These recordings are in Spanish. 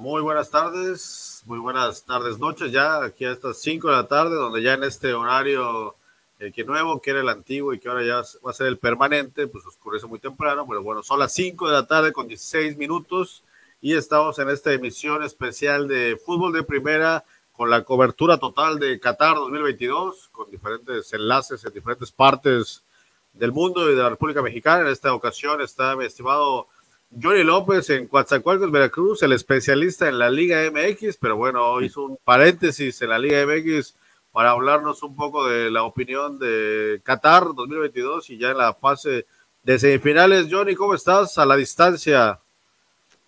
Muy buenas tardes, muy buenas tardes, noches ya, aquí a estas 5 de la tarde, donde ya en este horario, el que nuevo, que era el antiguo y que ahora ya va a ser el permanente, pues oscurece muy temprano, pero bueno, son las 5 de la tarde con 16 minutos y estamos en esta emisión especial de fútbol de primera con la cobertura total de Qatar 2022, con diferentes enlaces en diferentes partes del mundo y de la República Mexicana. En esta ocasión está mi estimado Johnny López en Coatzacoalcos, Veracruz, el especialista en la Liga MX, pero bueno, hizo un paréntesis en la Liga MX para hablarnos un poco de la opinión de Qatar 2022 y ya en la fase de semifinales. Johnny, ¿cómo estás a la distancia?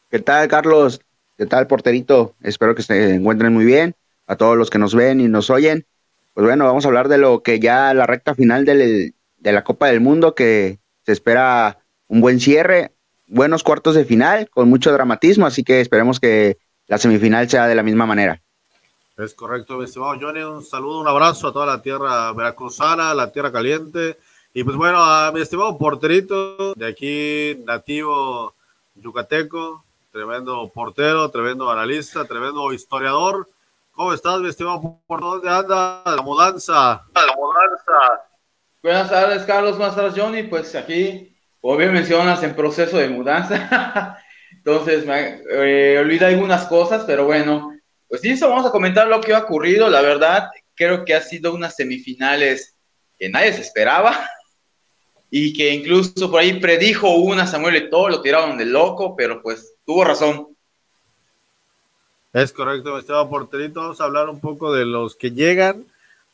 ¿Qué tal, Carlos? ¿Qué tal, porterito? Espero que se encuentren muy bien a todos los que nos ven y nos oyen. Pues bueno, vamos a hablar de lo que ya la recta final de la Copa del Mundo, que se espera un buen cierre, buenos cuartos de final, con mucho dramatismo, así que esperemos que la semifinal sea de la misma manera. Es correcto, mi estimado Johnny, un saludo, un abrazo a toda la tierra veracruzana, la tierra caliente, y pues bueno, a mi estimado porterito de aquí, nativo yucateco, tremendo portero, tremendo analista, tremendo historiador, ¿Cómo estás, mi estimado? ¿Por dónde anda la mudanza? La mudanza. Buenas tardes, Carlos. Buenas tardes, Johnny. Pues aquí, como bien mencionas, en proceso de mudanza. Entonces, me eh, algunas cosas, pero bueno, pues sí, vamos a comentar lo que ha ocurrido. La verdad, creo que ha sido unas semifinales que nadie se esperaba y que incluso por ahí predijo una Samuel Eto'o, lo tiraron de loco, pero pues tuvo razón. Es correcto, Esteban Porterito. Vamos a hablar un poco de los que llegan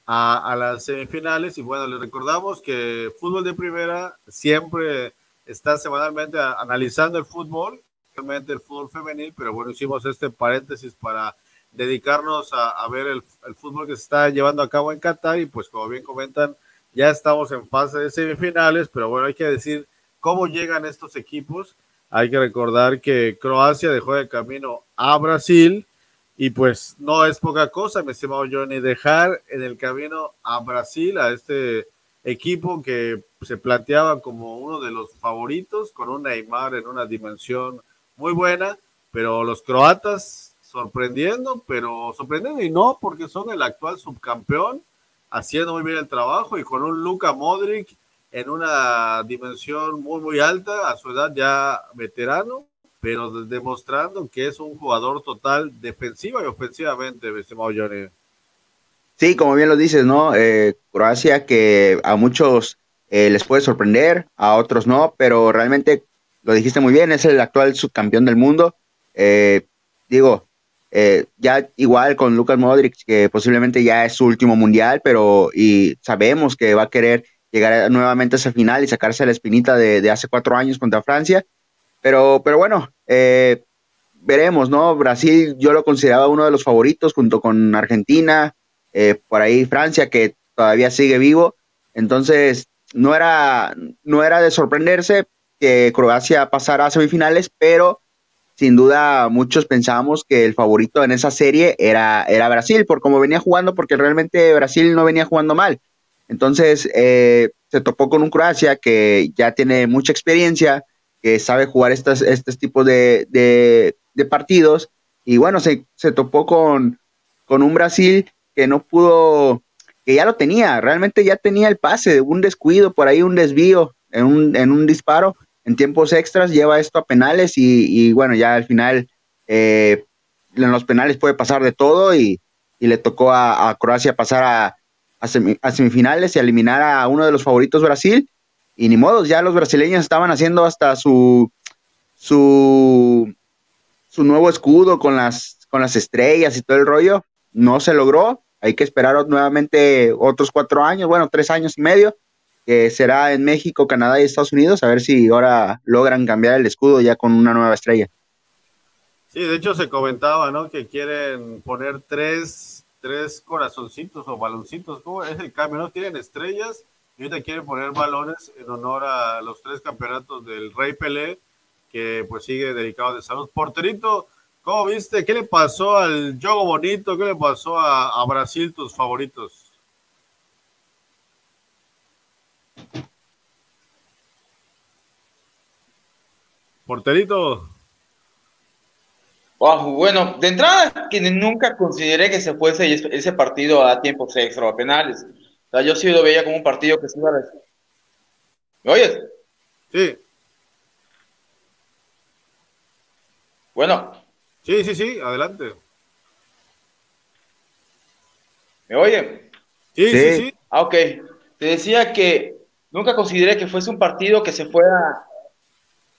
a, las semifinales. Y bueno, les recordamos que Fútbol de Primera siempre está semanalmente analizando el fútbol, realmente el fútbol femenil, pero bueno, hicimos este paréntesis para dedicarnos a, ver el, el, fútbol que se está llevando a cabo en Qatar. Y pues, como bien comentan, ya estamos en fase de semifinales, pero bueno, hay que decir cómo llegan estos equipos. Hay que recordar que Croacia dejó de camino a Brasil y pues no es poca cosa, mi estimado Johnny, dejar en el camino a Brasil, a este equipo que se planteaba como uno de los favoritos, con un Neymar en una dimensión muy buena, pero los croatas sorprendiendo, pero sorprendiendo y no, porque son el actual subcampeón, haciendo muy bien el trabajo y con un Luka Modric en una dimensión muy, muy alta, a su edad ya veterano, pero demostrando que es un jugador total defensiva y ofensivamente, estimado Johnny. Sí, como bien lo dices, ¿no? Eh, Croacia que a muchos eh, les puede sorprender, a otros no, pero realmente lo dijiste muy bien, es el actual subcampeón del mundo. Eh, digo, ya igual con Lucas Modric, que posiblemente ya es su último mundial, pero y sabemos que va a querer llegar nuevamente a esa final y sacarse la espinita de, de hace cuatro años contra Francia. Pero, pero bueno, eh, veremos, ¿no? Brasil yo lo consideraba uno de los favoritos junto con Argentina, eh, por ahí Francia, que todavía sigue vivo. Entonces, no era, no era de sorprenderse que Croacia pasara a semifinales, pero sin duda muchos pensábamos que el favorito en esa serie era, era Brasil, por cómo venía jugando, porque realmente Brasil no venía jugando mal. Entonces, eh, se topó con un Croacia que ya tiene mucha experiencia, que sabe jugar estos, estos tipos de, de, partidos. Y bueno, se, se topó con, con, un Brasil que no pudo, que ya lo tenía, realmente ya tenía el pase, un descuido, por ahí un desvío en un, en un disparo, en tiempos extras, lleva esto a penales y, bueno, ya al final eh, en los penales puede pasar de todo y, y le tocó a, Croacia pasar a, a, semifinales y eliminar a uno de los favoritos Brasil y ni modo, ya los brasileños estaban haciendo hasta su, su, su nuevo escudo con las, con las estrellas y todo el rollo. No se logró. Hay que esperar nuevamente otros cuatro años, bueno, tres años y medio, que será en México, Canadá y Estados Unidos, a ver si ahora logran cambiar el escudo ya con una nueva estrella. Sí, de hecho se comentaba, ¿no? Que quieren poner tres, tres corazoncitos o baloncitos, ¿cómo es el cambio? ¿No? Tienen estrellas y ahorita quieren poner balones en honor a los tres campeonatos del Rey Pelé, que pues sigue dedicado de salud. Porterito, ¿cómo viste? ¿Qué le pasó al juego bonito? ¿Qué le pasó a, a Brasil, tus favoritos? Porterito. bueno, de entrada, que nunca consideré que se fuese ese partido a tiempos extra o a penales. O sea, yo sí lo veía como un partido que se iba a... ¿Me oyes? Sí. Bueno. Sí, sí, sí, adelante. ¿Me oye? Sí, sí, sí. Ah, ok. Te decía que nunca consideré que fuese un partido que se fuera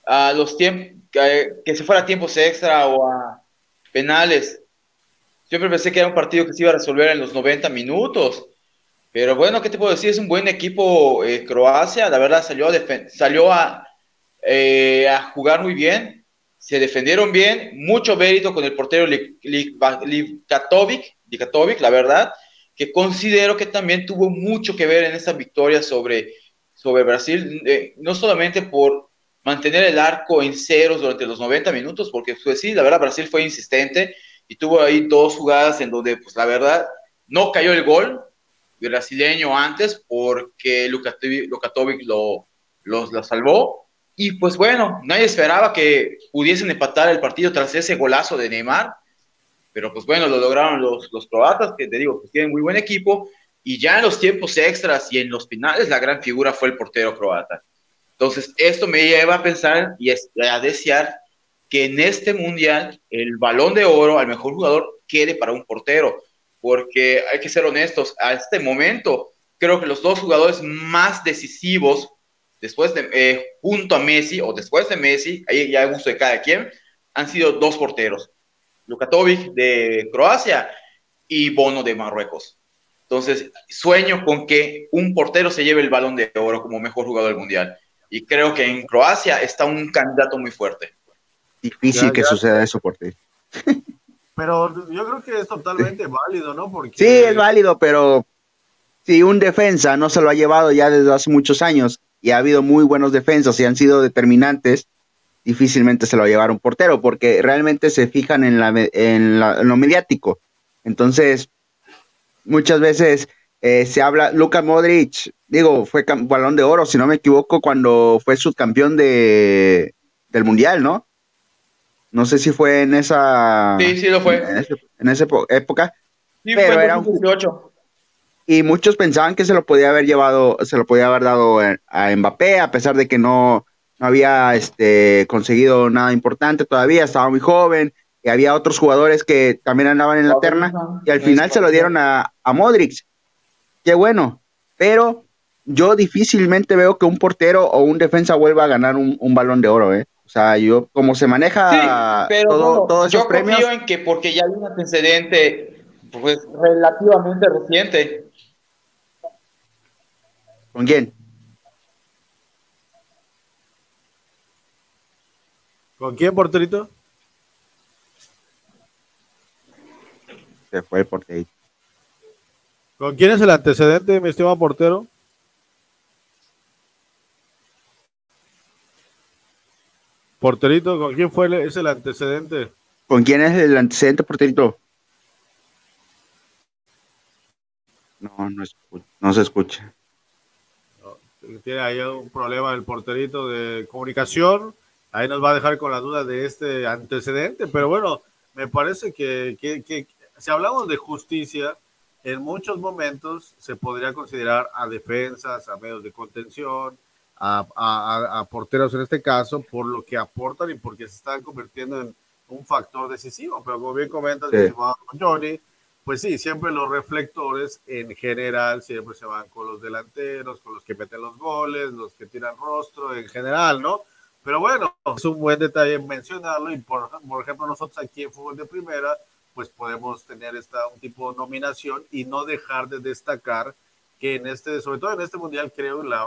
a los tiempos, que, se fuera a tiempos extra o a penales. Siempre pensé que era un partido que se iba a resolver en los 90 minutos. Pero bueno, ¿qué te puedo decir? Es un buen equipo eh, Croacia. La verdad salió a, salió a, eh, a jugar muy bien. Se defendieron bien. Mucho mérito con el portero Likatovic, la verdad que considero que también tuvo mucho que ver en esta victoria sobre, sobre Brasil, eh, no solamente por mantener el arco en ceros durante los 90 minutos, porque sí, la verdad Brasil fue insistente y tuvo ahí dos jugadas en donde pues la verdad no cayó el gol brasileño antes porque Lukatovic lo, lo salvó y pues bueno, nadie esperaba que pudiesen empatar el partido tras ese golazo de Neymar pero pues bueno, lo lograron los, croatas, que te digo, pues tienen muy buen equipo, y ya en los tiempos extras y en los finales la gran figura fue el portero croata. Entonces, esto me lleva a pensar y a desear que en este mundial el balón de oro al mejor jugador quede para un portero, porque hay que ser honestos, a este momento creo que los dos jugadores más decisivos después de, eh, junto a Messi o después de Messi, ahí ya gusto de cada quien, han sido dos porteros. Lukatovic de Croacia y Bono de Marruecos. Entonces, sueño con que un portero se lleve el balón de oro como mejor jugador del mundial. Y creo que en Croacia está un candidato muy fuerte. Difícil que suceda eso por ti. Pero yo creo que es totalmente válido, ¿no? Porque... Sí, es válido, pero si un defensa no se lo ha llevado ya desde hace muchos años y ha habido muy buenos defensas y han sido determinantes, difícilmente se lo va a llevar un portero, porque realmente se fijan en, la, en, lo mediático. Entonces, muchas veces eh, se habla, Luka Modric, digo, fue balón de oro, si no me equivoco, cuando fue subcampeón de, del Mundial, ¿no? No sé si fue en esa... Sí, sí lo fue. En, esa época. Sí, pero fue era un, y muchos pensaban que se lo podía haber llevado, se lo podía haber dado a Mbappé, a pesar de que no, no había este, conseguido nada importante todavía, estaba muy joven, y había otros jugadores que también andaban en la terna, y al final se lo dieron a, a Modric. Qué bueno, pero yo difícilmente veo que un portero o un defensa vuelva a ganar un, balón de oro, ¿eh? O sea, yo, como se maneja todo, todos esos yo premios. Confío en que porque ya hay un antecedente pues, relativamente reciente. ¿Con quién? ¿Con quién, porterito? Se fue el porterito. ¿Con quién es el antecedente, mi estimado portero? Porterito, ¿con quién fue el, es el antecedente? ¿Con quién es el antecedente, porterito? No, no, no se escucha. Tiene ahí un problema el porterito de comunicación ahí nos va a dejar con la duda de este antecedente, pero bueno, me parece que, si hablamos de justicia, en muchos momentos se podría considerar a defensas, a medios de contención, a, porteros en este caso, por lo que aportan y porque se están convirtiendo en un factor decisivo. Pero como bien comentas, Johnny, pues sí, siempre los reflectores en general siempre se van con los delanteros, con los que meten los goles, los que tiran rostro en general, ¿no? Pero bueno, es un buen detalle mencionarlo y por, por ejemplo nosotros aquí en Fútbol de Primera pues podemos tener esta, un tipo de nominación y no dejar de destacar que en este, sobre todo en este mundial creo la,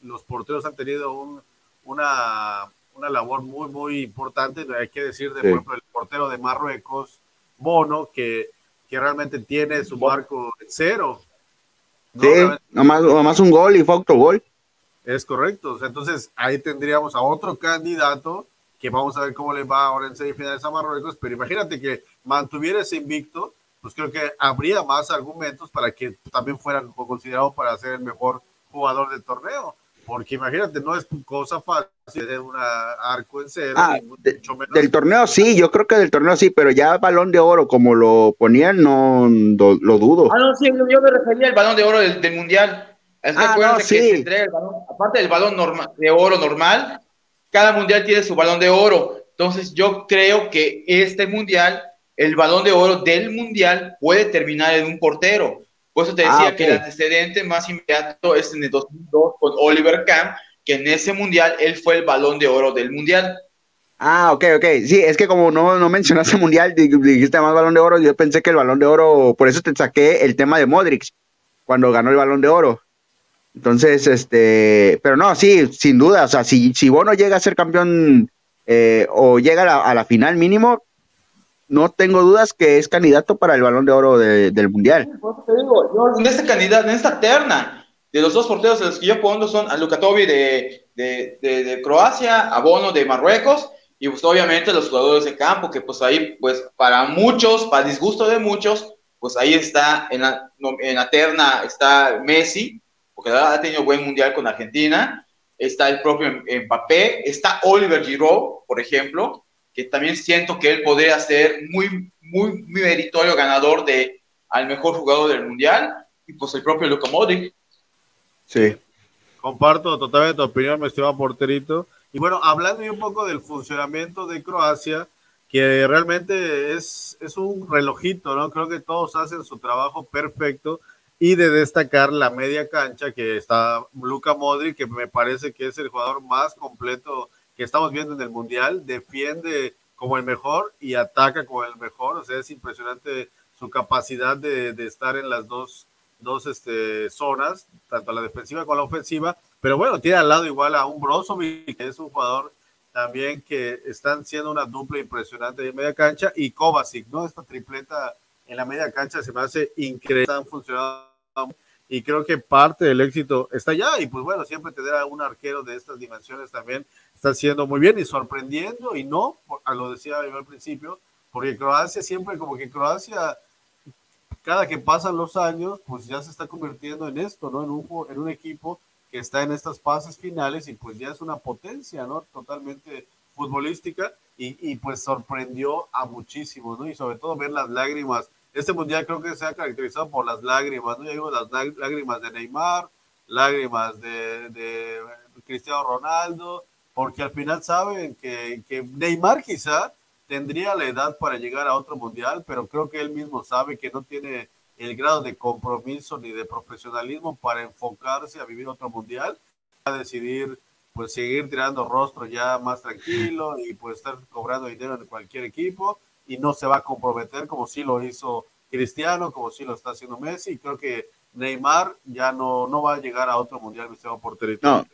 los porteros han tenido un, una, una labor muy muy importante, hay que decir de por ejemplo el portero de Marruecos, Bono, que, que realmente tiene su marco cero. Sí, nomás, nomás un gol y fue gol. Es correcto. entonces ahí tendríamos a otro candidato que vamos a ver cómo le va ahora en semifinales a Marruecos, pero imagínate que mantuviera ese invicto, pues creo que habría más argumentos para que también fuera considerado para ser el mejor jugador del torneo. Porque imagínate, no es cosa fácil de un arco en cero. Ah, del torneo sí, yo creo que del torneo sí, pero ya balón de oro, como lo ponían, no lo dudo. Ah, no, sí, yo me refería al balón de oro del, mundial. Es que ah, que se entrega el balón, aparte del balón normal, de oro normal, cada mundial tiene su balón de oro. Entonces, yo creo que este mundial, el balón de oro del mundial, puede terminar en un portero por eso te decía ah, que el antecedente más inmediato es en el 2002 con Oliver Kahn, que en ese mundial él fue el balón de oro del mundial. Ah, ok, ok. Sí, es que como no, no mencionaste mundial, dijiste más balón de oro, yo pensé que el balón de oro, por eso te saqué el tema de Modric, cuando ganó el balón de oro. Entonces, este, pero no, sí, sin duda, o sea, si, si Bono llega a ser campeón eh, o llega a la, a la, final mínimo, no tengo dudas que es candidato para el balón de oro del mundial. en esta candidato, en esta terna, de los dos porteros los que yo pongo son a Lukatovi de, de, Croacia, a Bono de Marruecos, y pues obviamente los jugadores de campo, que pues ahí, pues para muchos, para disgusto de muchos, pues ahí está en la, en la terna, está Messi, porque ha tenido buen mundial con Argentina, está el propio Mbappé, está Oliver Giroud, por ejemplo, que también siento que él podría ser muy, muy, muy meritorio ganador de al mejor jugador del mundial y pues el propio Luka Modric. Sí. Comparto totalmente tu opinión, me estima porterito. Y bueno, hablando un poco del funcionamiento de Croacia, que realmente es, es un relojito, ¿no? Creo que todos hacen su trabajo perfecto y de destacar la media cancha que está Luka Modric, que me parece que es el jugador más completo que estamos viendo en el Mundial, defiende como el mejor y ataca como el mejor, o sea, es impresionante su capacidad de, de estar en las dos, dos este, zonas, tanto la defensiva como la ofensiva, pero bueno, tiene al lado igual a un Brozovic, que es un jugador también que están siendo una dupla impresionante de media cancha, y Kovacic, ¿no? Esta tripleta en la media cancha se me hace increíble, funcionando y creo que parte del éxito está allá. Y pues bueno, siempre tener a un arquero de estas dimensiones también está haciendo muy bien y sorprendiendo y no, lo decía yo al principio, porque Croacia siempre como que Croacia cada que pasan los años pues ya se está convirtiendo en esto, ¿no? En un, en un equipo que está en estas fases finales y pues ya es una potencia, ¿no? Totalmente futbolística y, y pues sorprendió a muchísimos, ¿no? Y sobre todo ver las lágrimas este mundial creo que se ha caracterizado por las lágrimas, ¿no? Ya vimos las lágrimas de Neymar, lágrimas de, Cristiano Ronaldo, porque al final saben que, que, Neymar quizá tendría la edad para llegar a otro mundial, pero creo que él mismo sabe que no tiene el grado de compromiso ni de profesionalismo para enfocarse a vivir otro mundial, a decidir pues seguir tirando rostro ya más tranquilo y pues estar cobrando dinero en cualquier equipo y no se va a comprometer como sí lo hizo Cristiano, como sí lo está haciendo Messi. Y creo que Neymar ya no, no va a llegar a otro mundial por Porterito. No.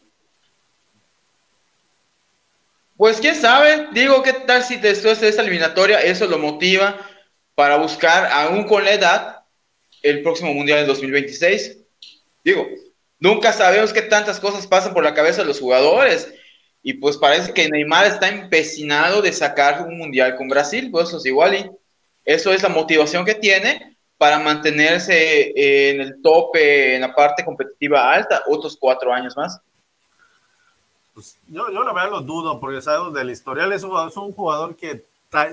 Pues quién sabe, digo, ¿qué tal si después de esta eliminatoria eso lo motiva para buscar, aún con la edad, el próximo mundial en 2026? Digo, nunca sabemos qué tantas cosas pasan por la cabeza de los jugadores y pues parece que Neymar está empecinado de sacar un mundial con Brasil, pues eso es igual y eso es la motivación que tiene para mantenerse en el tope, en la parte competitiva alta, otros cuatro años más. Pues yo, yo la verdad lo dudo, porque sabemos del historial, es un, es un jugador que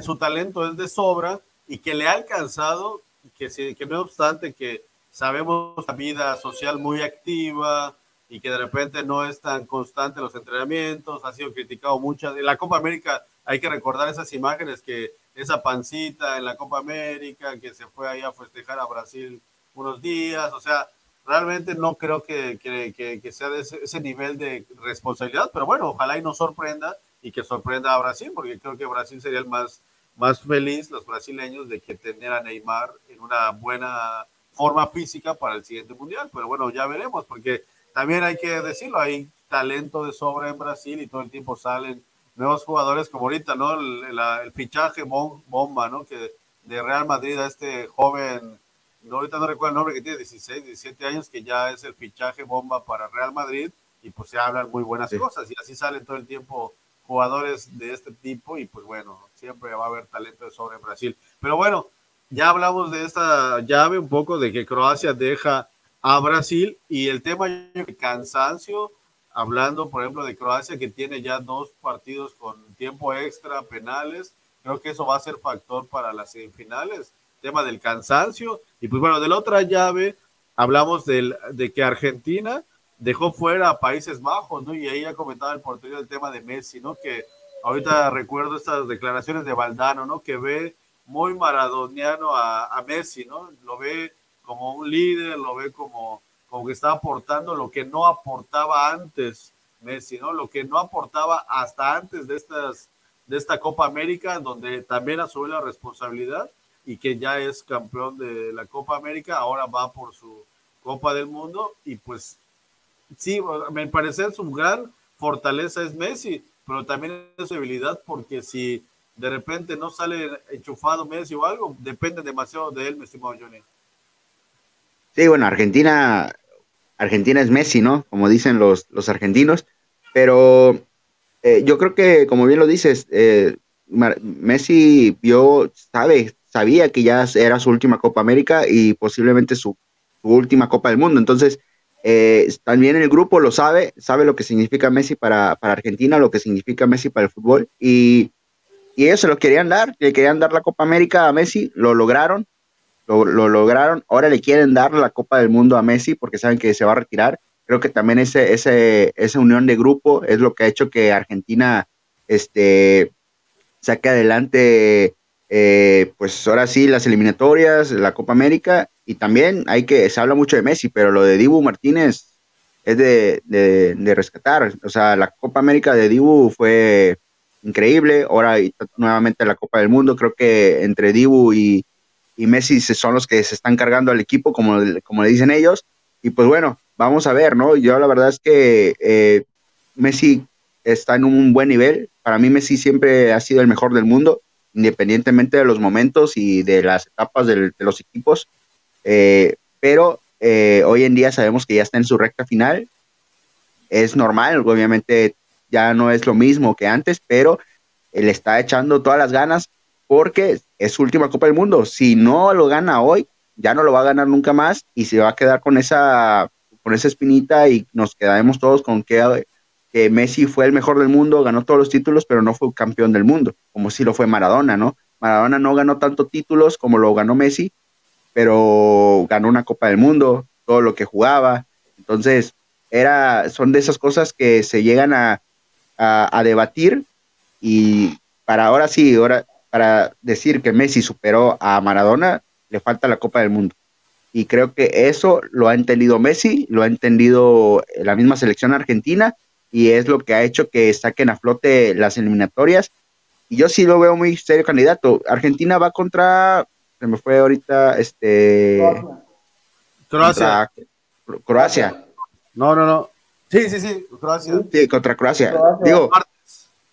su talento es de sobra y que le ha alcanzado, que, que no obstante que sabemos la vida social muy activa, y que de repente no es tan constante los entrenamientos, ha sido criticado mucho. En la Copa América hay que recordar esas imágenes que esa pancita en la Copa América, que se fue ahí a festejar a Brasil unos días, o sea, realmente no creo que, que, que, sea de ese, nivel de responsabilidad, pero bueno, ojalá y nos sorprenda y que sorprenda a Brasil, porque creo que Brasil sería el más, más feliz, los brasileños, de que tener a Neymar en una buena forma física para el siguiente mundial, pero bueno, ya veremos, porque también hay que decirlo, hay talento de sobra en Brasil y todo el tiempo salen nuevos jugadores como ahorita, ¿no? El, fichaje bomba, ¿no? Que de Real Madrid a este joven, no, ahorita no recuerdo el nombre, que tiene 16, 17 años, que ya es el fichaje bomba para Real Madrid y pues se hablan muy buenas cosas y así salen todo el tiempo jugadores de este tipo y pues bueno, siempre va a haber talento en Brasil. Pero bueno, ya hablamos de esta llave un poco de que Croacia deja a Brasil y el tema de cansancio hablando, por ejemplo, de Croacia, que tiene ya dos partidos con tiempo extra, penales, creo que eso va a ser factor para las semifinales, tema del cansancio, y pues bueno, de la otra llave, hablamos del, de que Argentina dejó fuera a Países Bajos, ¿no? Y ahí ya comentaba el portero el tema de Messi, ¿no? Que ahorita recuerdo estas declaraciones de Valdano, ¿no? Que ve muy maradoniano a, a Messi, ¿no? Lo ve como un líder, lo ve como, como que está aportando lo que no aportaba antes Messi, ¿no? Lo que no aportaba hasta antes de estas de esta Copa América, donde también asume la responsabilidad y que ya es campeón de la Copa América, ahora va por su Copa del Mundo y pues sí, me parece su gran fortaleza es Messi, pero también es su habilidad porque si de repente no sale enchufado Messi o algo, depende demasiado de él, mi estimado Johnny. Sí, bueno, Argentina, Argentina es Messi, ¿no? Como dicen los, los argentinos, pero eh, yo creo que, como bien lo dices, eh, Messi vio, sabe, sabía que ya era su última Copa América y posiblemente su, última Copa del Mundo. Entonces, eh, también el grupo lo sabe, sabe lo que significa Messi para, Argentina, lo que significa Messi para el fútbol. Y, y ellos se lo querían dar, le querían dar la Copa América a Messi, lo lograron lo, lograron. Ahora le quieren dar la Copa del Mundo a Messi porque saben que se va a retirar. Creo que también ese, ese, esa unión de grupo es lo que ha hecho que Argentina este, saque adelante, eh, pues ahora sí, las eliminatorias, la Copa América. Y también hay que, se habla mucho de Messi, pero lo de Dibu Martínez es de, de rescatar. O sea, la Copa América de Dibu fue increíble. Ahora nuevamente la Copa del Mundo. Creo que entre Dibu y, y Messi son los que se están cargando al equipo, como, como le dicen ellos. Y pues bueno, vamos a ver, ¿no? Yo la verdad es que eh, Messi está en un buen nivel. Para mí Messi siempre ha sido el mejor del mundo, independientemente de los momentos y de las etapas de los equipos. Eh, pero eh, hoy en día sabemos que ya está en su recta final. Es normal, obviamente ya no es lo mismo que antes, pero él está echando todas las ganas porque es su última Copa del Mundo. Si no lo gana hoy, ya no lo va a ganar nunca más y se va a quedar con esa, con esa espinita y nos quedaremos todos con que, que Messi fue el mejor del mundo, ganó todos los títulos, pero no fue campeón del mundo, como si lo fue Maradona, ¿no? Maradona no ganó tantos títulos como lo ganó Messi, pero ganó una Copa del Mundo, todo lo que jugaba. Entonces, era, son de esas cosas que se llegan a, a, a debatir y para ahora sí, ahora para decir que Messi superó a Maradona, le falta la Copa del Mundo. Y creo que eso lo ha entendido Messi, lo ha entendido la misma selección argentina y es lo que ha hecho que saquen a flote las eliminatorias. Y yo sí lo veo muy serio candidato. Argentina va contra, se me fue ahorita, este... Croacia. Croacia. No, no, no. Sí, sí, sí, Croacia. Sí, contra Croacia. Digo,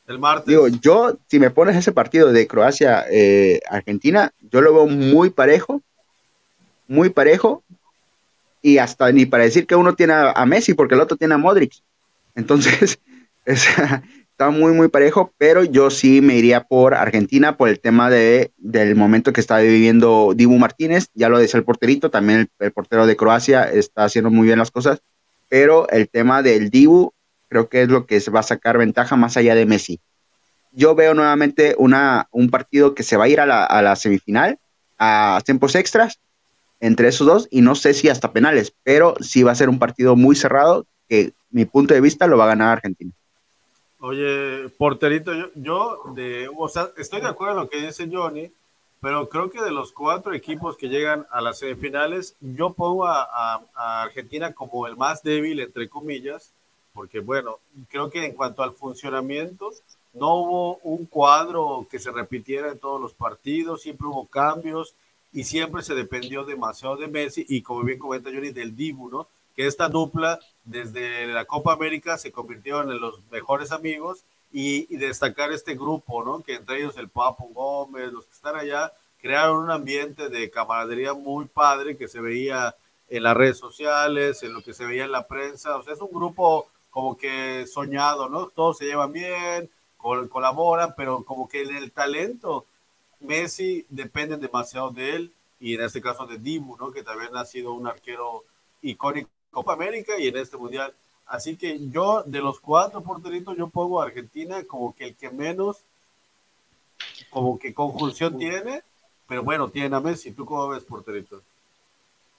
el martes. Digo, yo, si me pones ese partido de Croacia-Argentina, eh, yo lo veo muy parejo, muy parejo, y hasta ni para decir que uno tiene a, Messi, porque el otro tiene a Modric. Entonces, está muy, muy parejo, pero yo sí me iría por Argentina por el tema de, del momento que está viviendo Dibu Martínez, ya lo decía el porterito, también el, el portero de Croacia está haciendo muy bien las cosas, pero el tema del Dibu creo que es lo que se va a sacar ventaja más allá de Messi. Yo veo nuevamente una, un partido que se va a ir a la, a la semifinal, a tiempos extras, entre esos dos, y no sé si hasta penales, pero sí va a ser un partido muy cerrado, que mi punto de vista lo va a ganar Argentina. Oye, porterito, yo, yo de, o sea, estoy de acuerdo en lo que dice Johnny, pero creo que de los cuatro equipos que llegan a las semifinales, yo pongo a, a Argentina como el más débil, entre comillas, porque bueno, creo que en cuanto al funcionamiento, no hubo un cuadro que se repitiera en todos los partidos, siempre hubo cambios y siempre se dependió demasiado de Messi y como bien comenta Johnny, del Dibu, ¿no? Que esta dupla desde la Copa América se convirtió en los mejores amigos y, destacar este grupo, ¿no? Que entre ellos el Papo Gómez, los que están allá, crearon un ambiente de camaradería muy padre que se veía en las redes sociales, en lo que se veía en la prensa, o sea, es un grupo como que soñado, ¿no? Todos se llevan bien, colaboran, pero como que en el talento, Messi depende demasiado de él y en este caso de Dibu, ¿no? Que también ha sido un arquero icónico Copa América y en este mundial Así que yo, de los cuatro porteritos, yo pongo a Argentina como que el que menos, como que conjunción tiene, pero bueno, tiene a Messi. ¿Tú cómo ves, porterito?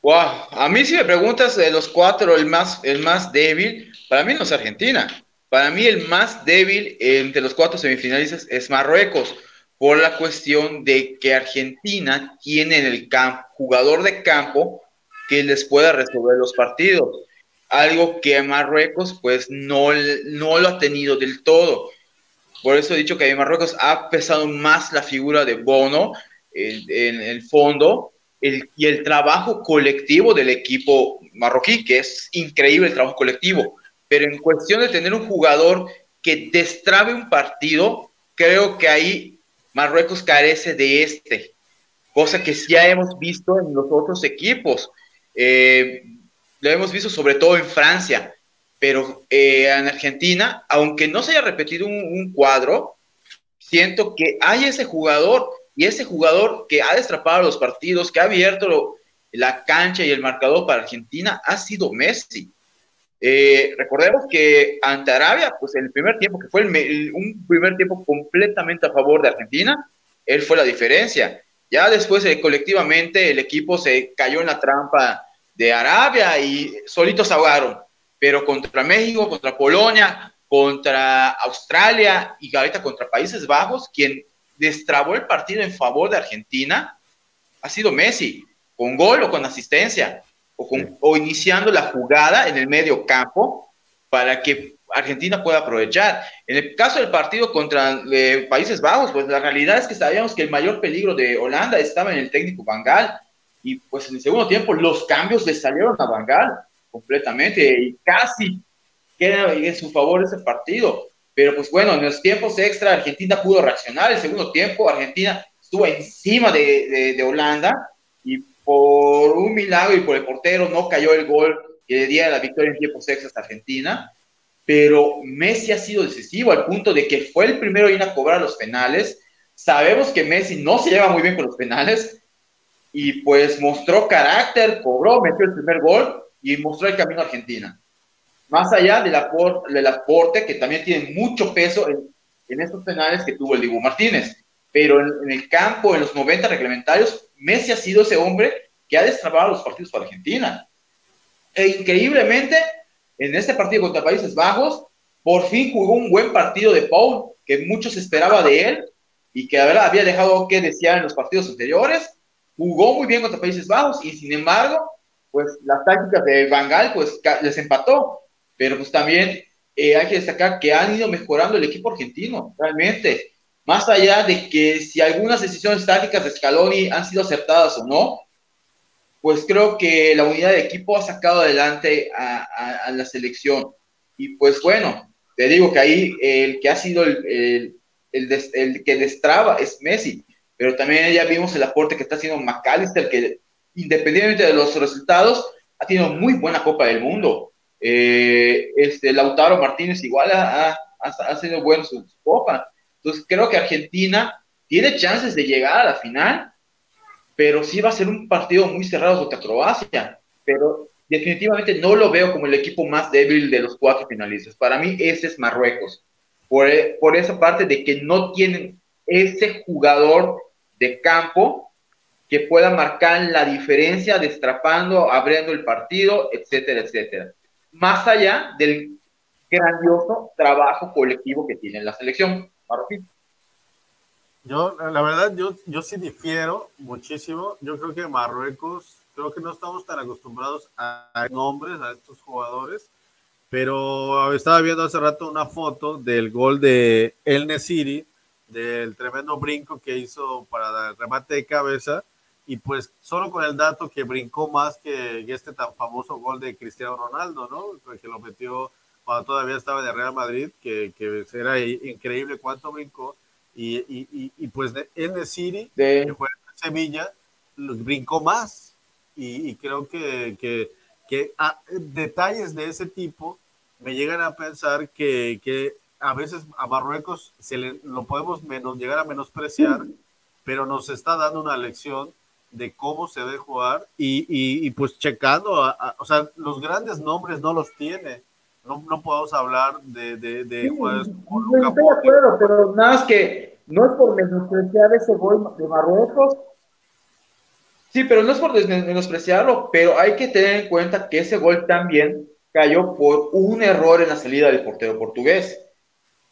Wow, a mí si me preguntas de los cuatro, el más, el más débil, para mí no es Argentina. Para mí el más débil entre los cuatro semifinalistas es Marruecos, por la cuestión de que Argentina tiene en el campo, jugador de campo que les pueda resolver los partidos. Algo que Marruecos pues no, no lo ha tenido del todo. Por eso he dicho que Marruecos ha pesado más la figura de Bono en, en el fondo y el trabajo colectivo del equipo marroquí, que es increíble el trabajo colectivo, pero en cuestión de tener un jugador que destrabe un partido, creo que ahí Marruecos carece de este, cosa que ya hemos visto en los otros equipos. Eh, lo hemos visto sobre todo en Francia, pero eh, en Argentina, aunque no se haya repetido un, un cuadro, siento que hay ese jugador y ese jugador que ha destrapado los partidos, que ha abierto la cancha y el marcador para Argentina, ha sido Messi. Eh, recordemos que ante Arabia, pues en el primer tiempo, que fue un primer tiempo completamente a favor de Argentina, él fue la diferencia. Ya después, eh, colectivamente, el equipo se cayó en la trampa de Arabia y solitos ahogaron. Pero contra México, contra Polonia, contra Australia y ahorita contra Países Bajos, quien destrabó el partido en favor de Argentina ha sido Messi, con gol o con asistencia, o, con, o iniciando la jugada en el medio campo para que Argentina pueda aprovechar. En el caso del partido contra eh, Países Bajos, pues la realidad es que sabíamos que el mayor peligro de Holanda estaba en el técnico Bangal, y pues en el segundo tiempo los cambios le salieron a Bangal completamente y casi queda en su favor ese partido. Pero pues bueno, en los tiempos extra Argentina pudo reaccionar. El segundo tiempo Argentina estuvo encima de, de, Holanda y por un milagro y por el portero no cayó el gol que le diera la victoria en tiempos extras a Argentina. Pero Messi ha sido decisivo al punto de que fue el primero en a cobrar los penales. Sabemos que Messi no se lleva muy bien con los penales y pues mostró carácter, cobró, metió el primer gol y mostró el camino a Argentina más allá del, aporte, del aporte que también tiene mucho peso en, en, estos penales que tuvo el Diego Martínez. Pero en, el campo, en los 90 reglamentarios, Messi ha sido ese hombre que ha destrabado los partidos para Argentina. E increíblemente, en este partido contra Países Bajos, por fin jugó un buen partido de Paul, que muchos esperaba de él y que verdad había dejado que desear en los partidos anteriores. Jugó muy bien contra Países Bajos y sin embargo, pues las tácticas de Bangal pues les empató pero pues también eh, hay que destacar que han ido mejorando el equipo argentino, realmente. Más allá de que si algunas decisiones tácticas de Scaloni han sido acertadas o no, pues creo que la unidad de equipo ha sacado adelante a, la selección. Y pues bueno, te digo que ahí el que ha sido el, el, el, que destraba es Messi, pero también ya vimos el aporte que está haciendo McAllister, que independientemente de los resultados, ha tenido muy buena Copa del Mundo. Eh, este, Lautaro Martínez igual ha, ha, sido bueno su, copa. Entonces creo que Argentina tiene chances de llegar a la final, pero sí va a ser un partido muy cerrado contra Croacia. Pero definitivamente no lo veo como el equipo más débil de los cuatro finalistas. Para mí ese es Marruecos. Por, por esa parte de que no tienen ese jugador de campo que pueda marcar la diferencia, destrapando, abriendo el partido, etcétera, etcétera más allá del grandioso trabajo colectivo que tiene la selección marroquí. Yo, la verdad, yo, yo sí difiero muchísimo. Yo creo que Marruecos, creo que no estamos tan acostumbrados a nombres, a estos jugadores, pero estaba viendo hace rato una foto del gol de El Nesiri, del tremendo brinco que hizo para el remate de cabeza y pues solo con el dato que brincó más que este tan famoso gol de Cristiano Ronaldo, ¿no? Que lo metió cuando todavía estaba en el Real Madrid, que, que era increíble cuánto brincó. Y, y, y, pues en el City, de... que fue en Sevilla, brincó más. Y, creo que, que, que ah, detalles de ese tipo me llegan a pensar que, que a veces a Marruecos se le, lo podemos menos, llegar a menospreciar, pero nos está dando una lección de cómo se debe jugar y, y, pues checando, o sea, los grandes nombres no los tiene, no, no podemos hablar de, de, de jugadores como Estoy de acuerdo, pero nada más que no es por menospreciar ese gol de Marruecos. Sí, pero no es por menospreciarlo, pero hay que tener en cuenta que ese gol también cayó por un error en la salida del portero portugués.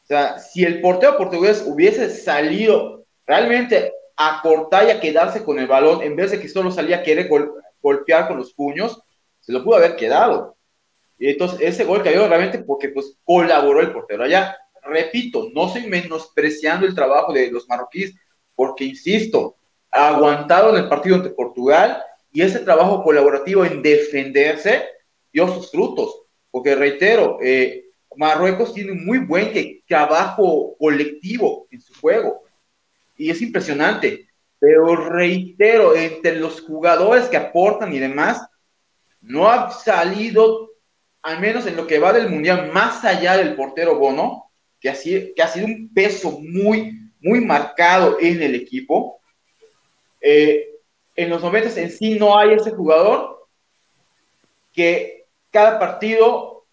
O sea, si el portero portugués hubiese salido realmente a cortar y a quedarse con el balón, en vez de que solo salía a querer golpear con los puños, se lo pudo haber quedado. Y entonces ese gol cayó realmente porque pues colaboró el portero allá. Repito, no estoy menospreciando el trabajo de los marroquíes, porque insisto, aguantaron el partido ante Portugal y ese trabajo colaborativo en defenderse dio sus frutos. Porque reitero, eh, Marruecos tiene un muy buen trabajo colectivo en su juego y es impresionante. Pero reitero, entre los jugadores que aportan y demás, no ha salido al menos en lo que va del Mundial, más allá del portero Bono, que ha sido, que ha sido un peso muy, muy marcado en el equipo. Eh, en los 90 en sí no hay ese jugador que cada partido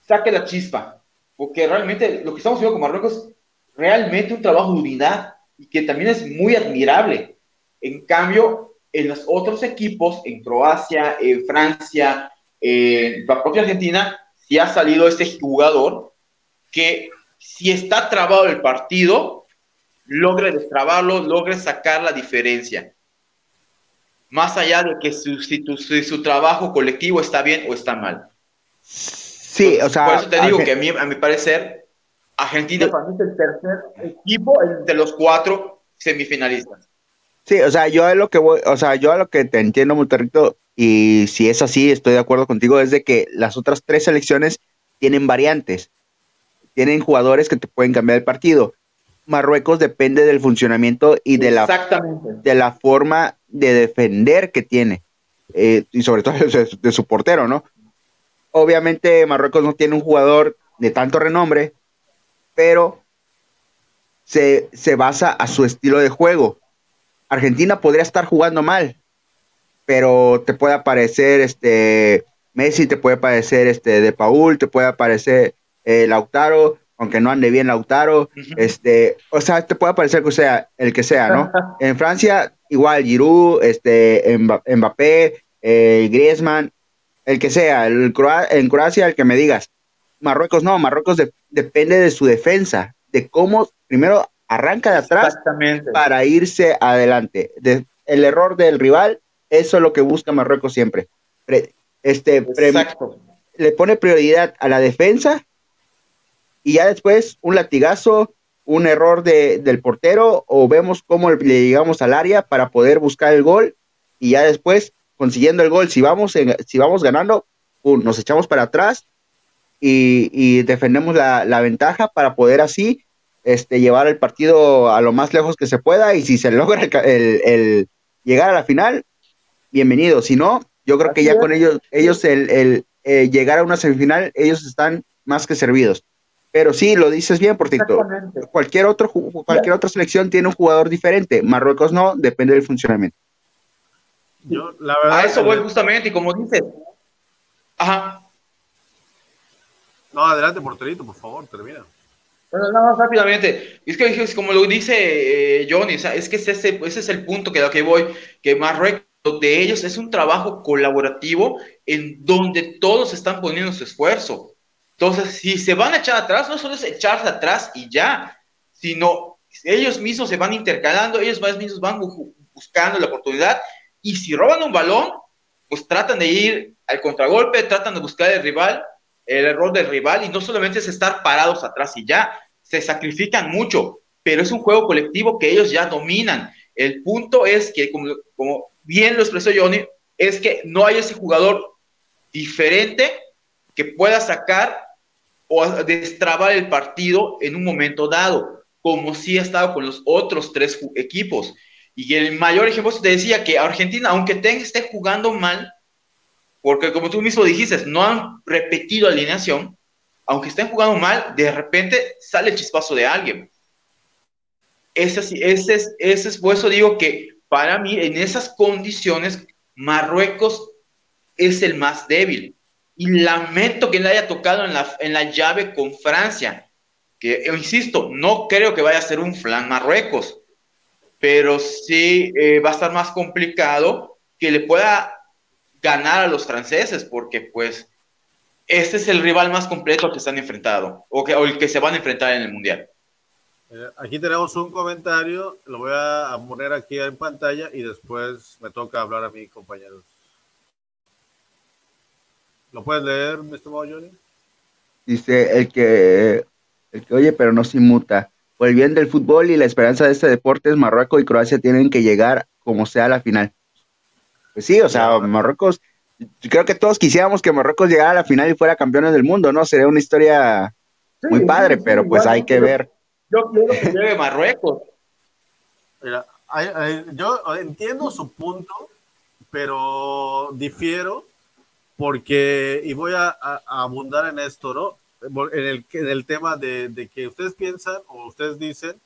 saque la chispa, porque realmente lo que estamos viendo con Marruecos es realmente un trabajo de unidad y que también es muy admirable. En cambio, en los otros equipos, en Croacia, en Francia, eh, la propia Argentina, si ha salido este jugador que si está trabado el partido, logre destrabarlo, logre sacar la diferencia. Más allá de que su, si, su trabajo colectivo está bien o está mal. Sí, o sea. Por eso te digo que a mí, a mi parecer, Argentina para mí es el tercer equipo de los cuatro semifinalistas. Sí, o sea, yo a lo que voy, o sea, yo a lo que te entiendo, Monterrito, y si es así, estoy de acuerdo contigo, es de que las otras tres selecciones tienen variantes, tienen jugadores que te pueden cambiar el partido. Marruecos depende del funcionamiento y de la, de la forma de defender que tiene, eh, y sobre todo de, su portero, ¿no? Obviamente Marruecos no tiene un jugador de tanto renombre, pero se, se basa a su estilo de juego. Argentina podría estar jugando mal, pero te puede aparecer este Messi, te puede aparecer este De Paul, te puede aparecer eh, Lautaro, aunque no ande bien Lautaro, este, o sea, te puede aparecer que sea el que sea, ¿no? en Francia igual Giroud, este Mbappé, eh, Griezmann, el que sea, el en Croacia el que me digas. Marruecos no, Marruecos depende de su defensa, de cómo primero arranca de atrás para irse adelante. el error del rival eso es lo que busca Marruecos siempre. este, le pone prioridad a la defensa y ya después un latigazo, un error de, del portero o vemos cómo le llegamos al área para poder buscar el gol y ya después consiguiendo el gol, si vamos, si vamos ganando, nos echamos para atrás y, defendemos la, ventaja para poder así este, llevar el partido a lo más lejos que se pueda y si se logra el llegar a la final, bienvenido. Si no, yo creo que ya con ellos, ellos el, eh, llegar a una semifinal, ellos están más que servidos. Pero sí, lo dices bien, Portito. Cualquier, otro, cualquier otra selección tiene un jugador diferente. Marruecos no, depende del funcionamiento. Yo, la verdad, a eso voy justamente, y como dices. Ajá. No, adelante, Porterito, por favor, termina. Bueno, nada más rápidamente. Es que, como lo dice eh, Johnny, es que ese, ese, es el punto que lo que voy, que Marruecos de ellos es un trabajo colaborativo en donde todos están poniendo su esfuerzo. Entonces, si se van a echar atrás, no solo es echarse atrás y ya, sino ellos mismos se van intercalando, ellos mismos van buscando la oportunidad y si roban un balón, pues tratan de ir al contragolpe, tratan de buscar el rival, el error del rival y no solamente es estar parados atrás y ya, se sacrifican mucho, pero es un juego colectivo que ellos ya dominan. El punto es que, como, como bien lo expresó Johnny, es que no hay ese jugador diferente que pueda sacar o destrabar el partido en un momento dado, como si ha estado con los otros tres equipos. Y el mayor ejemplo te decía que Argentina, aunque tenga, esté jugando mal, porque como tú mismo dijiste, no han repetido alineación, aunque estén jugando mal, de repente sale el chispazo de alguien. Ese, ese, es, ese es, por eso digo que para mí, en esas condiciones, Marruecos es el más débil. y lamento que le haya tocado en la, en la llave con Francia, que insisto, no creo que vaya a ser un flan Marruecos, pero sí eh, va a estar más complicado que le pueda ganar a los franceses, porque pues este es el rival más completo que están enfrentado, o, que, o el que se van a enfrentar en el Mundial. Eh, aquí tenemos un comentario, lo voy a poner aquí en pantalla y después me toca hablar a mi compañeros. ¿Lo puedes leer, Mr. Johnny? Dice el que, el que oye, pero no se inmuta. Por el bien del fútbol y la esperanza de este deporte, Marruecos y Croacia tienen que llegar como sea a la final. Pues sí, o sea, Marruecos, creo que todos quisiéramos que Marruecos llegara a la final y fuera campeones del mundo, ¿no? Sería una historia muy padre, pero pues hay que ver. Yo quiero que llegue Marruecos. Mira, yo entiendo su punto, pero difiero porque, y voy a, abundar en esto, ¿no? En el, en el tema de, de, que ustedes piensan o ustedes dicen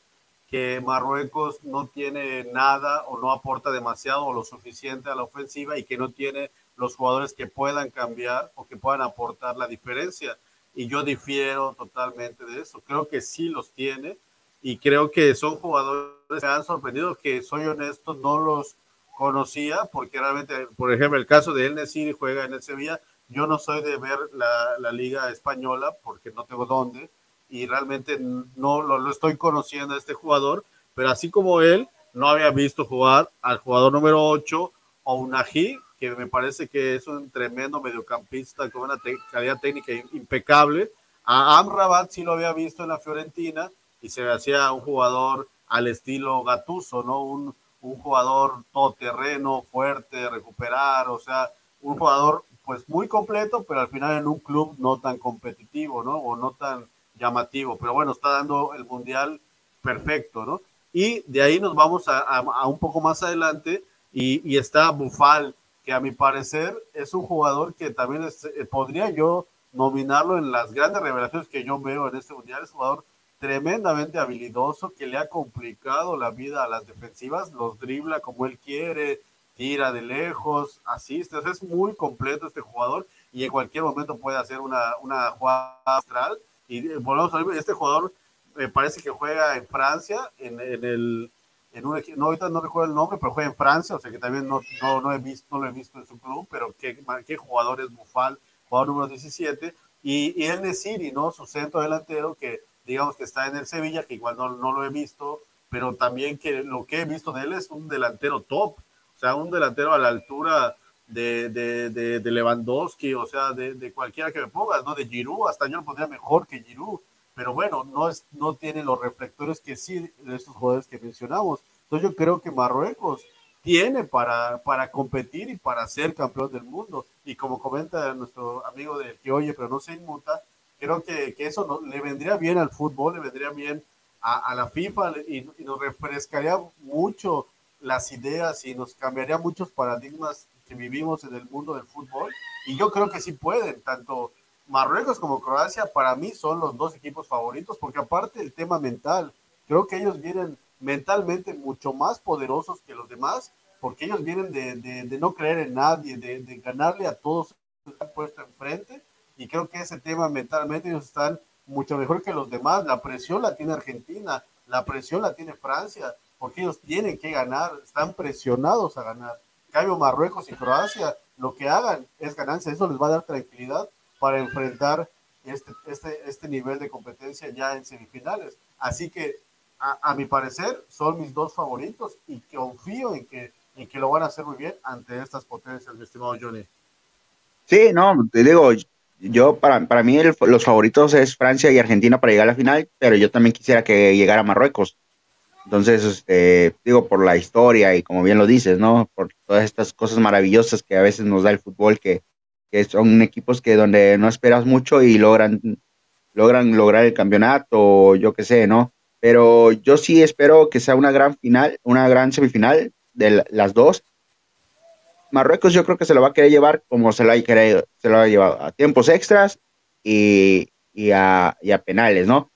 que Marruecos no tiene nada o no aporta demasiado o lo suficiente a la ofensiva y que no tiene los jugadores que puedan cambiar o que puedan aportar la diferencia. Y yo difiero totalmente de eso. Creo que sí los tiene y creo que son jugadores que han sorprendido, que soy honesto, no los conocía, porque realmente, por ejemplo, el caso de El Nesiri juega en el Sevilla, yo no soy de ver la, la liga española porque no tengo dónde y realmente no lo, lo, estoy conociendo a este jugador, pero así como él, no había visto jugar al jugador número 8 o Unaji, que me parece que es un tremendo mediocampista con una calidad técnica impecable. A Amrabat sí lo había visto en la Fiorentina y se hacía un jugador al estilo Gatuso, ¿no? Un, un jugador todoterreno, fuerte, recuperar, o sea, un jugador pues muy completo, pero al final en un club no tan competitivo, ¿no? O no tan llamativo, pero bueno, está dando el mundial perfecto, ¿no? Y de ahí nos vamos a, a, un poco más adelante y, y, está Bufal, a mi parecer es un jugador que también es, eh, podría yo nominarlo en las grandes revelaciones que yo veo en este mundial, es un jugador tremendamente habilidoso que le ha complicado la vida a las defensivas, los dribla como él quiere, tira de lejos, asiste, es muy completo este jugador y en cualquier momento puede hacer una, una jugada astral. Y eh, volvemos a ver, este jugador me parece que juega en Francia, en, en el, en un no, ahorita no recuerdo el nombre, pero juega en Francia, o sea que también no, no, no, he visto, no lo he visto en su club, pero qué, qué jugador es Bufal, jugador número 17, y, y el Nesiri, ¿no? Su centro delantero que digamos que está en el Sevilla, que igual no, no lo he visto, pero también que lo que he visto de él es un delantero top, o sea, un delantero a la altura de, de, de, de Lewandowski, o sea, de, de, cualquiera que me pongas, ¿no? De Giroud, hasta yo lo pondría mejor que Giroud, pero bueno, no, es, no tiene los reflectores que sí de estos jugadores que mencionamos. Entonces yo creo que Marruecos tiene para, para competir y para ser campeón del mundo. Y como comenta nuestro amigo de que oye, pero no se inmuta, creo que, que eso le vendría bien al fútbol, le vendría bien a, a la FIFA y, y, nos refrescaría mucho las ideas y nos cambiaría muchos paradigmas que vivimos en el mundo del fútbol. Y yo creo que sí pueden, tanto Marruecos como Croacia, para mí son los dos equipos favoritos, porque aparte el tema mental, creo que ellos vienen mentalmente mucho más poderosos que los demás, porque ellos vienen de, de, no creer en nadie, de, de ganarle a todos que están puesto enfrente y creo que ese tema mentalmente ellos están mucho mejor que los demás. La presión la tiene Argentina, la presión la tiene Francia, porque ellos tienen que ganar, están presionados a ganar. Cambio Marruecos y Croacia, lo que hagan es ganancia, eso les va a dar tranquilidad para enfrentar este, este, este nivel de competencia ya en semifinales. Así que, a, a, mi parecer, son mis dos favoritos y confío en que, en que lo van a hacer muy bien ante estas potencias, mi estimado Johnny. Sí, no, te digo, yo para, para mí el, los favoritos es Francia y Argentina para llegar a la final, pero yo también quisiera que llegara Marruecos. Entonces, este, digo, por la historia y como bien lo dices, ¿no? Por todas estas cosas maravillosas que a veces nos da el fútbol, que, que son equipos que donde no esperas mucho y logran, logran lograr el campeonato, yo qué sé, ¿no? Pero yo sí espero que sea una gran final, una gran semifinal de las dos, Marruecos yo creo que se lo va a querer llevar como se lo ha querido, se lo ha llevado a tiempos extras y, y, a, y, a, penales, ¿no?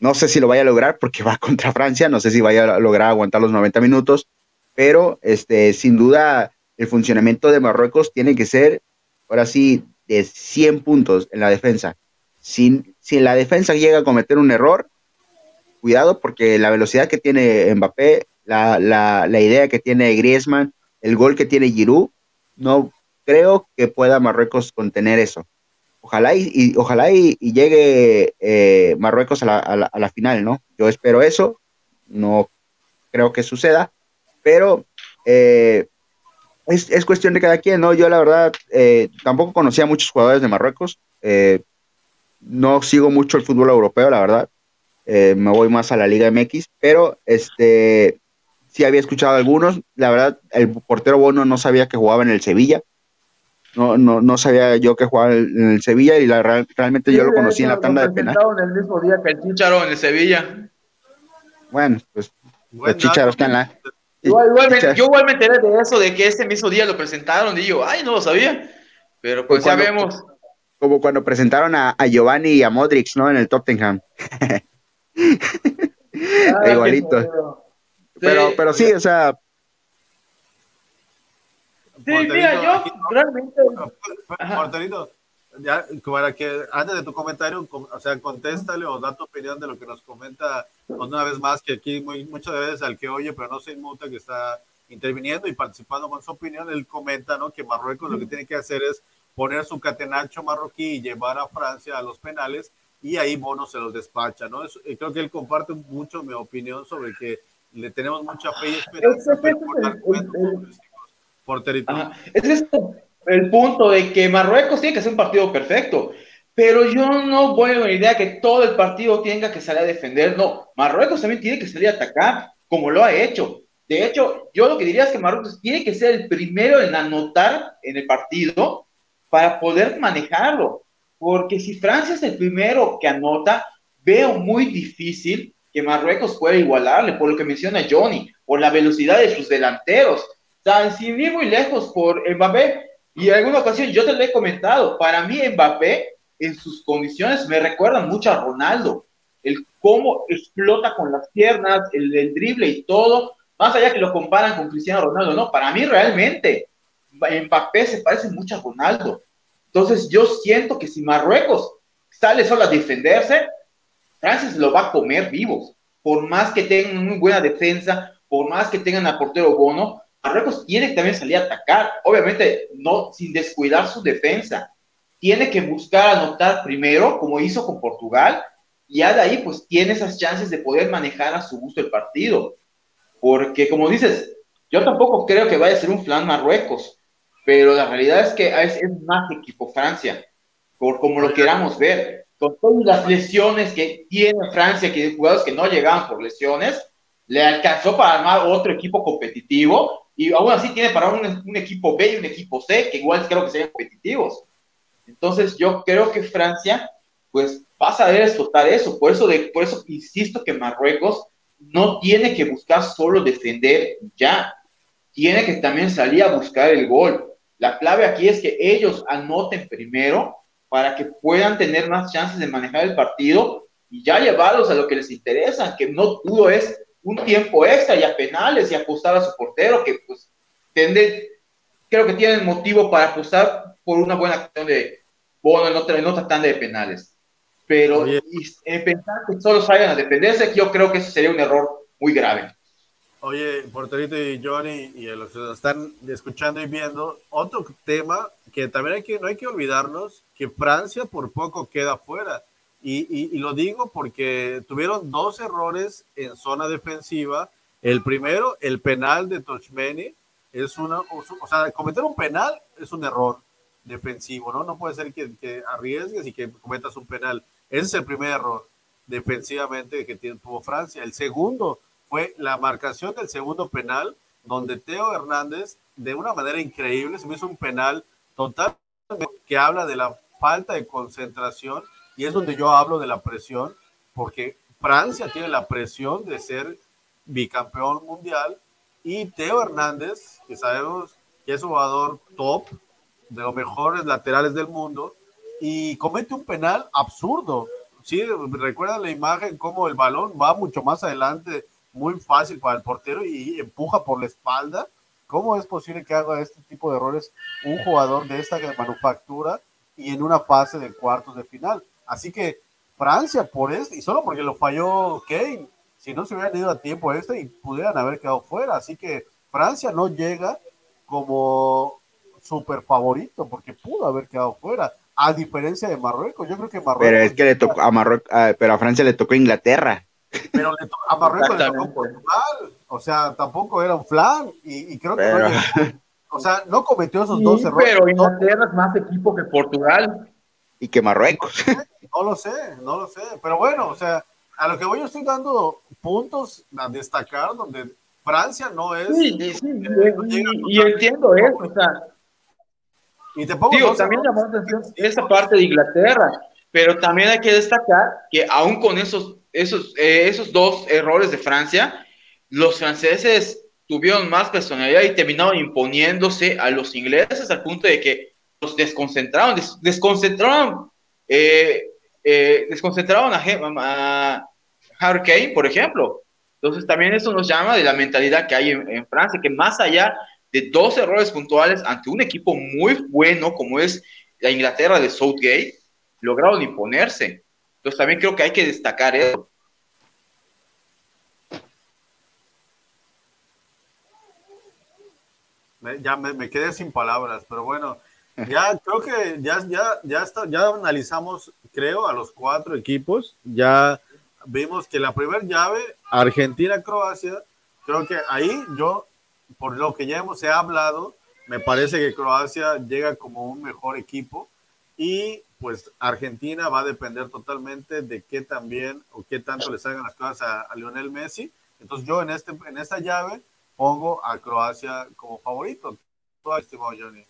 No sé si lo vaya a lograr porque va contra Francia, no sé si vaya a lograr aguantar los 90 minutos, pero este, sin duda el funcionamiento de Marruecos tiene que ser, ahora sí, de 100 puntos en la defensa. Si, si la defensa llega a cometer un error, cuidado porque la velocidad que tiene Mbappé, la, la, la idea que tiene Griezmann, el gol que tiene Giroud, no creo que pueda Marruecos contener eso. Ojalá y, ojalá y, llegue eh, Marruecos a la, a la, final, ¿no? Yo espero eso, no creo que suceda, pero eh, es, es, cuestión de cada quien, ¿no? Yo la verdad eh, tampoco conocía a muchos jugadores de Marruecos, no sigo mucho el fútbol europeo, la verdad, me voy más a la Liga MX, pero este sí había escuchado algunos, la verdad el portero Bono no sabía que jugaba en el Sevilla, no, no, no sabía yo que jugaba en el Sevilla y la, realmente yo lo conocí en la tanda de penal. en el mismo día que el Chicharo en el Sevilla. Bueno, pues el Chicharo está en la... Yo igual, me, yo igual me enteré de eso, de que ese mismo día lo presentaron y yo, ay, no lo sabía. Pero pues, ya vemos. Como cuando presentaron a, a, Giovanni y a Modric, ¿no? En el Tottenham. Ah, Igualito. Pero, pero sí, o sea, Sí, mira, yo realmente. Porterito, ya, para que antes de tu comentario, o sea, contéstale o da tu opinión de lo que nos comenta una vez más, que aquí muy, muchas veces al que oye, pero no se inmuta, que está interviniendo y participando con su opinión, él comenta ¿no? que Marruecos lo que tiene que hacer es poner su catenacho marroquí y llevar a Francia a los penales y ahí Bono se los despacha, ¿no? creo que él comparte mucho mi opinión sobre que le tenemos mucha fe y esperanza, pero porterito. Ese es el punto de que Marruecos tiene que ser un partido perfecto. Pero yo no voy a la idea que todo el partido tenga que salir a defender. No, Marruecos también tiene que salir a atacar, como lo ha hecho. De hecho, yo lo que diría es que Marruecos tiene que ser el primero en anotar en el partido para poder manejarlo. Porque si Francia es el primero que anota, veo muy difícil que Marruecos pueda igualarle, por lo que menciona Johnny, por la velocidad de sus delanteros sea, sin ir muy lejos por Mbappé, y en alguna ocasión yo te lo he comentado, para mí Mbappé en sus condiciones me recuerda mucho a Ronaldo, el cómo explota con las piernas, el, el drible y todo, más allá que lo comparan con Cristiano Ronaldo, no, para mí realmente Mbappé se parece mucho a Ronaldo. Entonces yo siento que si Marruecos sale solo a defenderse, Francia se lo va a comer vivos. Por más que tengan muy buena defensa, por más que tengan a portero Bono, Marruecos tiene que también salir a atacar, obviamente no sin descuidar su defensa. Tiene que buscar anotar primero, como hizo con Portugal, y ya de ahí pues tiene esas chances de poder manejar a su gusto el partido. Porque como dices, yo tampoco creo que vaya a ser un plan Marruecos, pero la realidad es que es, más equipo Francia, por como lo queramos ver. Con todas las lesiones que tiene Francia, que jugadores que no llegaban por lesiones, le alcanzó para armar otro equipo competitivo y aún así tiene para un, equipo B y un equipo C, que igual creo que serían competitivos. Entonces yo creo que Francia, pues va a saber explotar eso. Por eso, de, por eso insisto que Marruecos no tiene que buscar solo defender ya. Tiene que también salir a buscar el gol. La clave aquí es que ellos anoten primero para que puedan tener más chances de manejar el partido y ya llevarlos a lo que les interesa, que no todo es un tiempo extra y a penales y apostar a su portero, que pues tende, creo que tienen motivo para apostar por una buena acción de Bono en otra, en otra tanda de penales. Pero en pensar que solo salgan a defenderse, yo creo que eso sería un error muy grave. Oye, Porterito y Johnny, y los que están escuchando y viendo, otro tema que también hay que, no hay que olvidarnos, que Francia por poco queda fuera. Y, lo digo porque tuvieron dos errores en zona defensiva. El primero, el penal de Tochmeni, es una, o sea, cometer un penal es un error defensivo, ¿no? No puede ser que, arriesgues y que cometas un penal. Ese es el primer error defensivamente que tuvo Francia. El segundo fue la marcación del segundo penal, donde Teo Hernández, de una manera increíble, se me hizo un penal total que habla de la falta de concentración y es donde yo hablo de la presión, porque Francia tiene la presión de ser bicampeón mundial y Teo Hernández, que sabemos que es jugador top, de los mejores laterales del mundo, y comete un penal absurdo. Sí, recuerda la imagen como el balón va mucho más adelante, muy fácil para el portero y empuja por la espalda. ¿Cómo es posible que haga este tipo de errores un jugador de esta manufactura y en una fase de cuartos de final. Así que Francia, por esto, y solo porque lo falló Kane, si no se hubieran ido a tiempo este y pudieran haber quedado fuera. Así que Francia no llega como super favorito porque pudo haber quedado fuera. A diferencia de Marruecos, yo creo que Marruecos. Pero es que le tocó a Marruecos, pero a Francia le tocó Inglaterra. Pero a Marruecos le tocó Portugal, o sea, tampoco era un flan y, creo que o sea, no cometió esos dos errores. Pero Inglaterra es más equipo que Portugal y que Marruecos. No lo sé, no lo sé, pero bueno, o sea, a lo que voy yo estoy dando puntos a destacar donde Francia no es. Sí, sí, y, entiendo eso, o sea. Y te pongo digo, también llamó la atención esa parte de Inglaterra, pero también hay que destacar que aún con esos, esos, eh, esos dos errores de Francia, los franceses tuvieron más personalidad y terminaron imponiéndose a los ingleses al punto de que los desconcentraron, desconcentraron, eh, eh, desconcentraron a, a Harry Kane, por ejemplo. Entonces también eso nos llama de la mentalidad que hay en, Francia, que más allá de dos errores puntuales ante un equipo muy bueno como es la Inglaterra de Southgate, lograron imponerse. Entonces también creo que hay que destacar eso. ya me, quedé sin palabras, pero bueno, ya creo que ya, ya, ya, está, ya analizamos, creo, a los cuatro equipos, ya vimos que la primera llave, Argentina-Croacia, creo que ahí yo, por lo que ya hemos hablado, me parece que Croacia llega como un mejor equipo y pues Argentina va a depender totalmente de qué también o qué tanto le salgan las cosas a, Lionel Messi. Entonces yo en, este, en esta llave pongo a Croacia como favorito. estimado Johnny.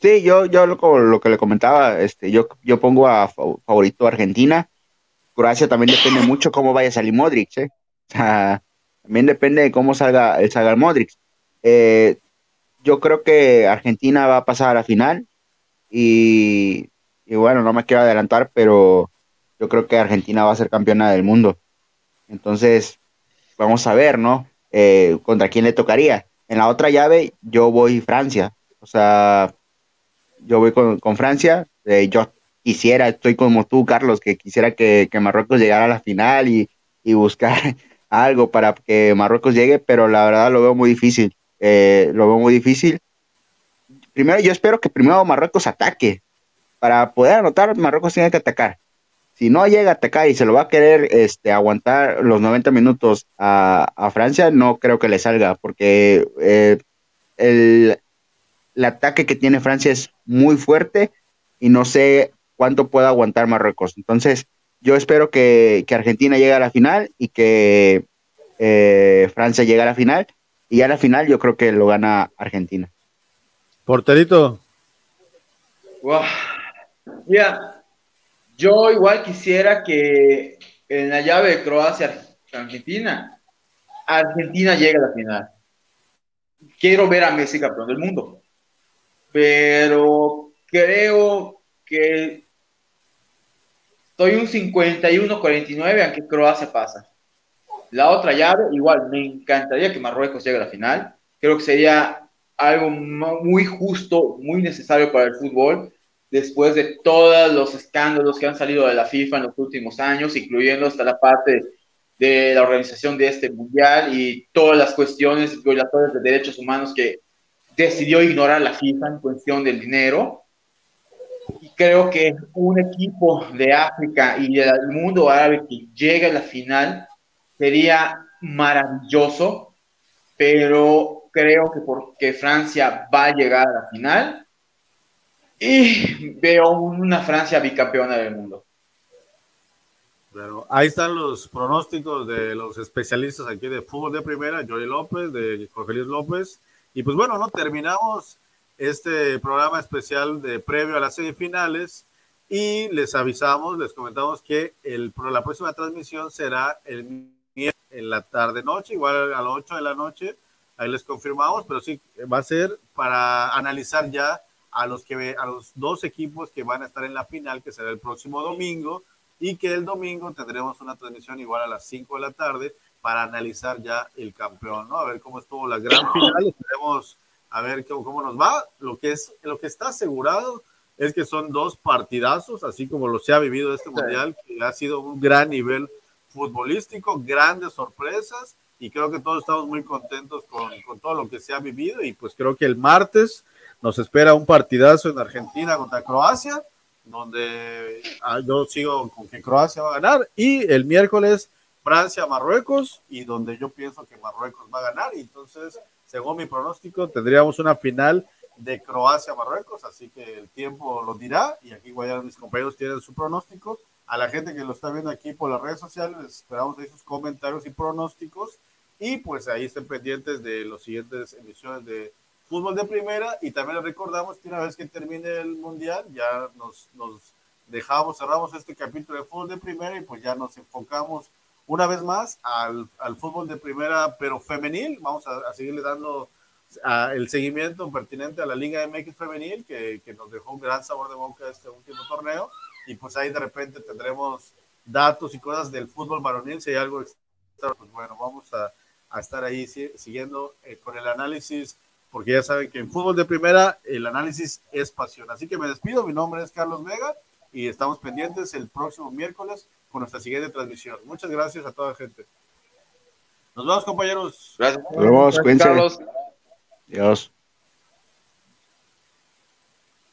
Sí, yo, yo lo, que le comentaba, este, yo, yo pongo a favorito Argentina Croacia también depende mucho cómo vaya a salir Modric, ¿eh? también depende de cómo salga el salga Modric. Eh, yo creo que Argentina va a pasar a la final y, bueno, no me quiero adelantar, pero yo creo que Argentina va a ser campeona del mundo. Entonces, vamos a ver, ¿no? Eh, contra quién le tocaría. En la otra llave, yo voy Francia. O sea, yo voy con, con Francia. Eh, yo quisiera, estoy como tú, Carlos, que quisiera que, Marruecos llegara a la final y, buscar algo para que Marruecos llegue, pero la verdad lo veo muy difícil. Eh, lo veo muy difícil. Primero, yo espero que primero Marruecos ataque. Para poder anotar, Marruecos tiene que atacar. Si no llega a atacar y se lo va a querer este, aguantar los 90 minutos a, Francia, no creo que le salga, porque eh, el, el ataque que tiene Francia es muy fuerte y no sé cuánto pueda aguantar Marruecos. Entonces, yo espero que, Argentina llegue a la final y que eh, Francia llegue a la final. Y a la final yo creo que lo gana Argentina. Porterito. Wow. yo igual quisiera que en la llave de Croacia-Argentina, Argentina llegue a la final. Quiero ver a Messi campeón del mundo. Pero creo que Estoy un 51-49 aunque Croacia pasa. La otra llave, igual, me encantaría que Marruecos llegue a la final. Creo que sería algo muy justo, muy necesario para el fútbol, después de todos los escándalos que han salido de la FIFA en los últimos años, incluyendo hasta la parte de la organización de este mundial y todas las cuestiones violatorias de derechos humanos que decidió ignorar la FIFA en cuestión del dinero y creo que un equipo de África y del mundo árabe que llegue a la final sería maravilloso, pero creo que porque Francia va a llegar a la final y veo una Francia bicampeona del mundo. Bueno, ahí están los pronósticos de los especialistas aquí de fútbol de primera, Joey López, de Jorge Luis López. Y pues bueno, no terminamos este programa especial de previo a las semifinales y les avisamos, les comentamos que el, la próxima transmisión será el en la tarde noche, igual a las 8 de la noche, ahí les confirmamos, pero sí va a ser para analizar ya a los que a los dos equipos que van a estar en la final, que será el próximo domingo, y que el domingo tendremos una transmisión igual a las 5 de la tarde para analizar ya el campeón, ¿no? A ver cómo estuvo la gran final, esperemos a ver cómo, cómo, nos va. Lo que, es, lo que está asegurado es que son dos partidazos, así como lo se ha vivido este mundial, que ha sido un gran nivel futbolístico, grandes sorpresas y creo que todos estamos muy contentos con, con, todo lo que se ha vivido y pues creo que el martes nos espera un partidazo en Argentina contra Croacia, donde ah, yo sigo con que Croacia va a ganar y el miércoles Francia, Marruecos y donde yo pienso que Marruecos va a ganar y entonces según mi pronóstico tendríamos una final de Croacia, Marruecos, así que el tiempo lo dirá y aquí a mis compañeros tienen su pronóstico a la gente que lo está viendo aquí por las redes sociales, esperamos ahí sus comentarios y pronósticos. Y pues ahí estén pendientes de las siguientes emisiones de fútbol de primera. Y también les recordamos que una vez que termine el mundial, ya nos, nos dejamos, cerramos este capítulo de fútbol de primera y pues ya nos enfocamos una vez más al, al fútbol de primera, pero femenil. Vamos a, a seguirle dando a, el seguimiento pertinente a la Liga MX femenil, que, que nos dejó un gran sabor de boca este último torneo y pues ahí de repente tendremos datos y cosas del fútbol varonil, si hay algo pues bueno, vamos a, a estar ahí siguiendo eh, con el análisis, porque ya saben que en fútbol de primera el análisis es pasión. Así que me despido, mi nombre es Carlos Vega y estamos pendientes el próximo miércoles con nuestra siguiente transmisión. Muchas gracias a toda la gente. Nos vemos, compañeros. Gracias. Nos vemos, Carlos. Adiós.